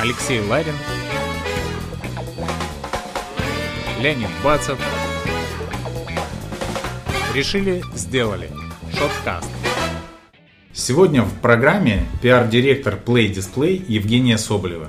Алексей Ларин, Леонид Бацев. Решили, сделали. Шоткаст. Сегодня в программе пиар-директор Play Display Евгения Соболева.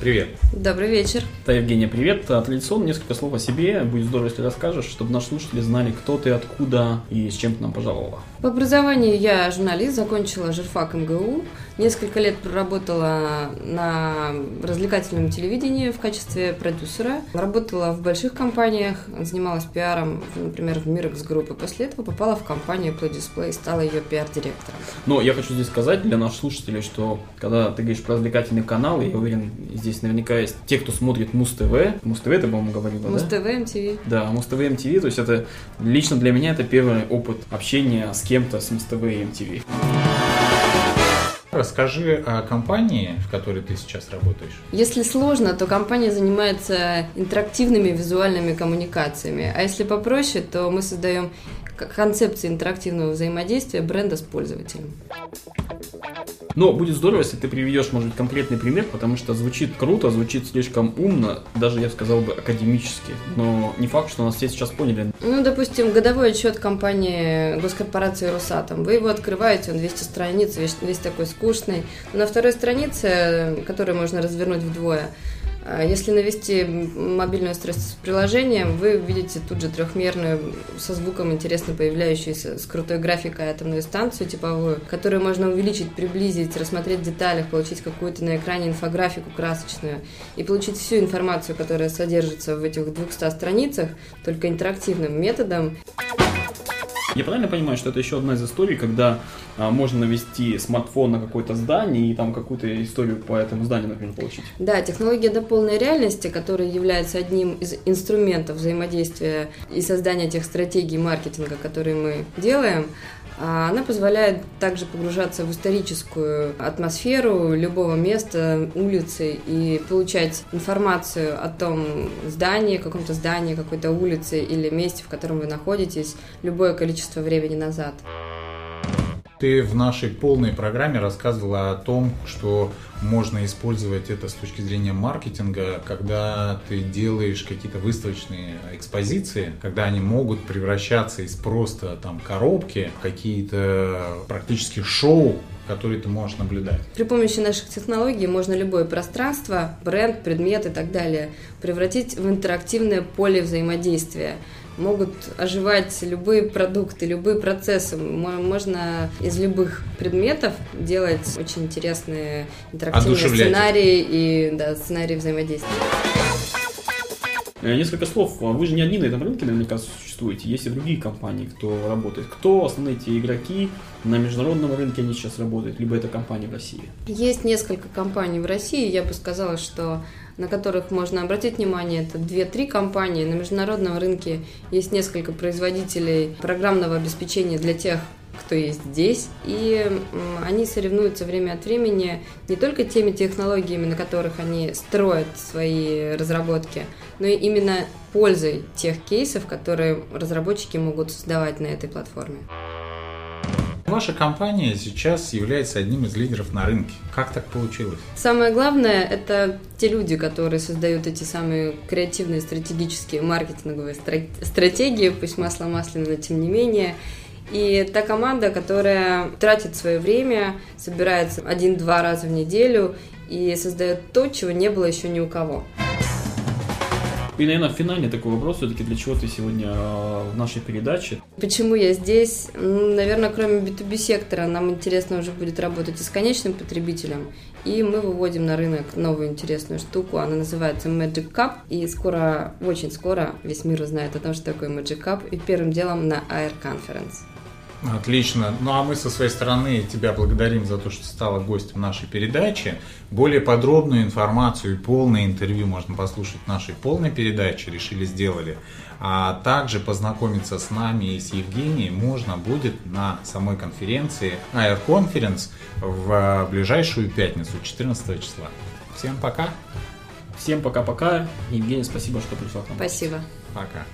Привет. Добрый вечер. Да, Евгения, привет. Традиционно несколько слов о себе. Будет здорово, если расскажешь, чтобы наши слушатели знали, кто ты, откуда и с чем ты нам пожаловала. По образованию я журналист, закончила журфак МГУ. Несколько лет проработала на развлекательном телевидении в качестве продюсера. Работала в больших компаниях, занималась пиаром, например, в Мирекс группы. После этого попала в компанию Play Display и стала ее пиар-директором. Но я хочу здесь сказать для наших слушателей, что когда ты говоришь про развлекательный канал, я уверен, здесь наверняка есть те, кто смотрит Муз-ТВ. Муз-ТВ ты, по-моему, говорила, Муз да? ТВ, МТВ. Да, Муз-ТВ, МТВ, то есть это лично для меня это первый опыт общения с кем-то с и МТВ. Расскажи о компании, в которой ты сейчас работаешь. Если сложно, то компания занимается интерактивными визуальными коммуникациями. А если попроще, то мы создаем концепции интерактивного взаимодействия бренда с пользователем. Но будет здорово, если ты приведешь, может быть, конкретный пример, потому что звучит круто, звучит слишком умно, даже, я бы сказал бы, академически. Но не факт, что нас все сейчас поняли. Ну, допустим, годовой отчет компании госкорпорации Росатом. Вы его открываете, он 200 страниц, весь, весь такой скучный. Но на второй странице, которую можно развернуть вдвое, если навести мобильное устройство с приложением, вы увидите тут же трехмерную, со звуком интересно появляющуюся, с крутой графикой атомную станцию типовую, которую можно увеличить, приблизить, рассмотреть в деталях, получить какую-то на экране инфографику красочную и получить всю информацию, которая содержится в этих 200 страницах, только интерактивным методом. Я правильно понимаю, что это еще одна из историй, когда а, можно навести смартфон на какое-то здание и там какую-то историю по этому зданию, например, получить? Да, технология до полной реальности, которая является одним из инструментов взаимодействия и создания тех стратегий маркетинга, которые мы делаем, она позволяет также погружаться в историческую атмосферу любого места, улицы и получать информацию о том здании, каком-то здании, какой-то улице или месте, в котором вы находитесь, любое количество времени назад. Ты в нашей полной программе рассказывала о том, что можно использовать это с точки зрения маркетинга, когда ты делаешь какие-то выставочные экспозиции, когда они могут превращаться из просто там коробки в какие-то практически шоу, которые ты можешь наблюдать. При помощи наших технологий можно любое пространство, бренд, предмет и так далее превратить в интерактивное поле взаимодействия. Могут оживать любые продукты, любые процессы. Мо- Можно из любых предметов делать очень интересные интерактивные сценарии и да, сценарии взаимодействия. Э, Несколько слов. Вы же не одни на этом рынке наверняка существуете. Есть и другие компании, кто работает. Кто основные эти игроки на международном рынке они сейчас работают, либо это компании в России? Есть несколько компаний в России, я бы сказала, что на которых можно обратить внимание, это 2-3 компании. На международном рынке есть несколько производителей программного обеспечения для тех, кто есть здесь, и они соревнуются время от времени не только теми технологиями, на которых они строят свои разработки, но и именно пользой тех кейсов, которые разработчики могут создавать на этой платформе. Ваша компания сейчас является одним из лидеров на рынке. Как так получилось? Самое главное – это те люди, которые создают эти самые креативные, стратегические, маркетинговые стра- стратегии, пусть масло масляное, но тем не менее. И та команда, которая тратит свое время, собирается один-два раза в неделю и создает то, чего не было еще ни у кого. И, наверное, финальный такой вопрос все-таки, для чего ты сегодня э, в нашей передаче? Почему я здесь? Наверное, кроме B2B сектора, нам интересно уже будет работать и с конечным потребителем. И мы выводим на рынок новую интересную штуку. Она называется Magic Cup. И скоро, очень скоро, весь мир узнает о том, что такое Magic Cup. И первым делом на Air Conference. Отлично. Ну а мы со своей стороны тебя благодарим за то, что стала гостем нашей передачи. Более подробную информацию и полное интервью можно послушать в нашей полной передаче «Решили, сделали». А также познакомиться с нами и с Евгенией можно будет на самой конференции Air Conference в ближайшую пятницу, 14 числа. Всем пока. Всем пока-пока. Евгений, спасибо, что пришла к нам. Спасибо. Пока.